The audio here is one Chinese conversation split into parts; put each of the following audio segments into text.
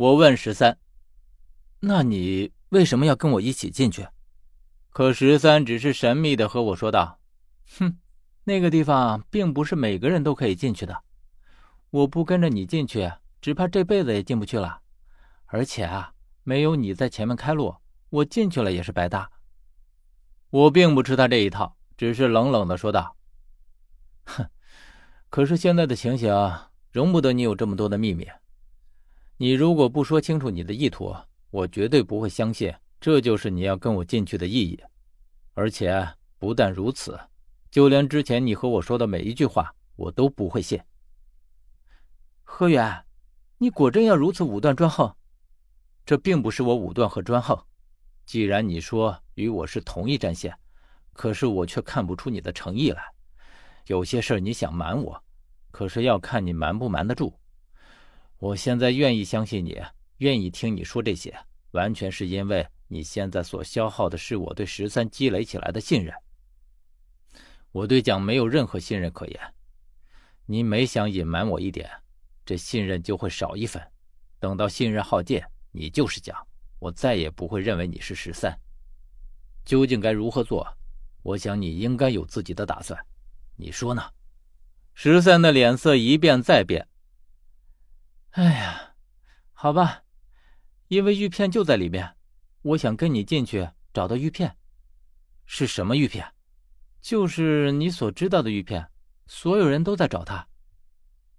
我问十三：“那你为什么要跟我一起进去？”可十三只是神秘的和我说道：“哼，那个地方并不是每个人都可以进去的。我不跟着你进去，只怕这辈子也进不去了。而且啊，没有你在前面开路，我进去了也是白搭。”我并不吃他这一套，只是冷冷的说道：“哼，可是现在的情形容不得你有这么多的秘密。你如果不说清楚你的意图，我绝对不会相信。”这就是你要跟我进去的意义，而且不但如此，就连之前你和我说的每一句话，我都不会信。何远，你果真要如此武断专横？这并不是我武断和专横。既然你说与我是同一战线，可是我却看不出你的诚意来。有些事你想瞒我，可是要看你瞒不瞒得住。我现在愿意相信你，愿意听你说这些，完全是因为。你现在所消耗的是我对十三积累起来的信任，我对蒋没有任何信任可言。你每想隐瞒我一点，这信任就会少一分。等到信任耗尽，你就是蒋，我再也不会认为你是十三。究竟该如何做？我想你应该有自己的打算，你说呢？十三的脸色一变再变。哎呀，好吧，因为玉片就在里面。我想跟你进去找到玉片，是什么玉片？就是你所知道的玉片。所有人都在找他。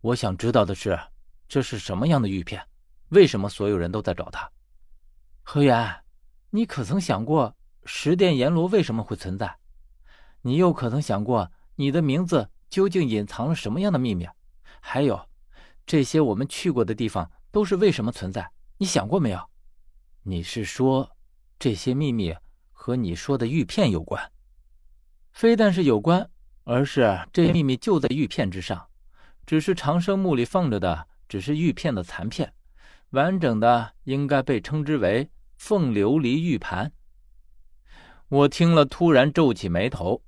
我想知道的是，这是什么样的玉片？为什么所有人都在找他？何源，你可曾想过十殿阎罗为什么会存在？你又可曾想过你的名字究竟隐藏了什么样的秘密？还有，这些我们去过的地方都是为什么存在？你想过没有？你是说，这些秘密和你说的玉片有关？非但是有关，而是这些秘密就在玉片之上，只是长生墓里放着的只是玉片的残片，完整的应该被称之为凤琉璃玉盘。我听了，突然皱起眉头。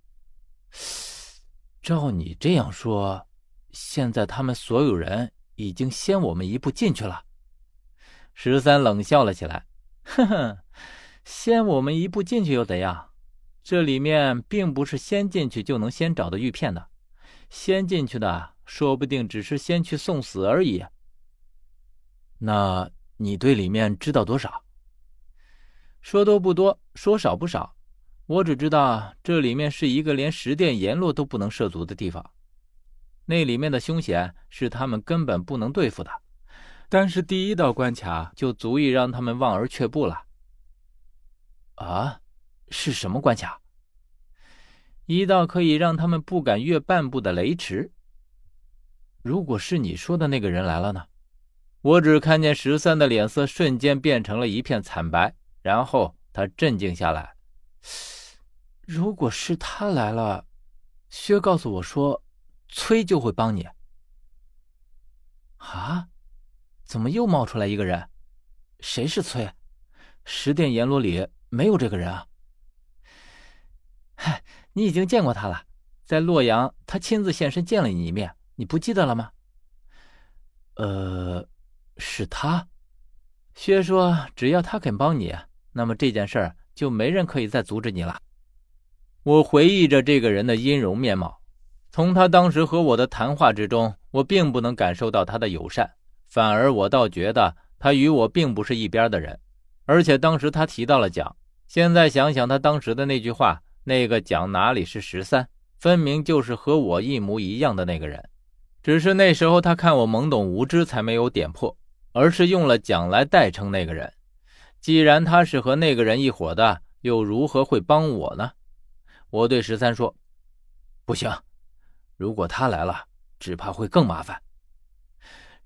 照你这样说，现在他们所有人已经先我们一步进去了。十三冷笑了起来。哼哼，先我们一步进去又怎样？这里面并不是先进去就能先找到玉片的，先进去的说不定只是先去送死而已。那你对里面知道多少？说多不多，说少不少。我只知道这里面是一个连十殿阎罗都不能涉足的地方，那里面的凶险是他们根本不能对付的。但是第一道关卡就足以让他们望而却步了。啊，是什么关卡？一道可以让他们不敢越半步的雷池。如果是你说的那个人来了呢？我只看见十三的脸色瞬间变成了一片惨白，然后他镇静下来。如果是他来了，薛告诉我说，崔就会帮你。啊？怎么又冒出来一个人？谁是崔？十殿阎罗里没有这个人啊！嗨，你已经见过他了，在洛阳，他亲自现身见了你一面，你不记得了吗？呃，是他。薛说，只要他肯帮你，那么这件事儿就没人可以再阻止你了。我回忆着这个人的音容面貌，从他当时和我的谈话之中，我并不能感受到他的友善。反而我倒觉得他与我并不是一边的人，而且当时他提到了蒋，现在想想他当时的那句话，那个蒋哪里是十三，分明就是和我一模一样的那个人，只是那时候他看我懵懂无知，才没有点破，而是用了蒋来代称那个人。既然他是和那个人一伙的，又如何会帮我呢？我对十三说：“不行，如果他来了，只怕会更麻烦。”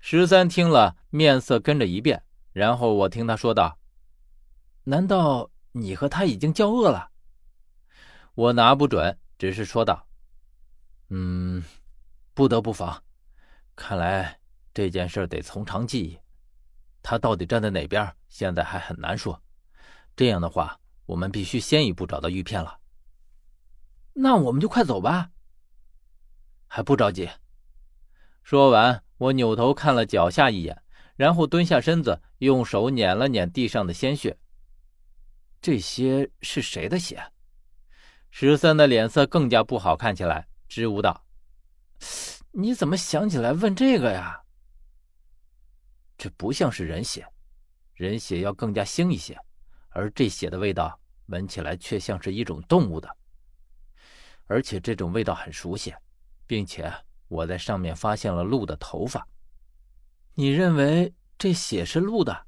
十三听了，面色跟着一变，然后我听他说道：“难道你和他已经交恶了？”我拿不准，只是说道：“嗯，不得不防。看来这件事得从长计议。他到底站在哪边，现在还很难说。这样的话，我们必须先一步找到玉片了。那我们就快走吧。还不着急。”说完。我扭头看了脚下一眼，然后蹲下身子，用手捻了捻地上的鲜血。这些是谁的血？十三的脸色更加不好看起来，支吾道：“你怎么想起来问这个呀？这不像是人血，人血要更加腥一些，而这血的味道闻起来却像是一种动物的，而且这种味道很熟悉，并且我在上面发现了鹿的头发。你认为这血是鹿的？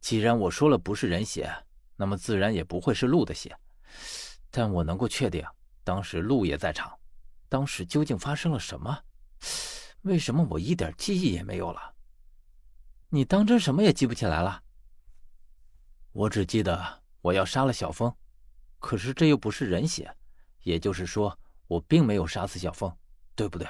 既然我说了不是人血，那么自然也不会是鹿的血。”但我能够确定，当时鹿也在场。当时究竟发生了什么？为什么我一点记忆也没有了？你当真什么也记不起来了？我只记得我要杀了小峰，可是这又不是人血，也就是说我并没有杀死小凤，对不对？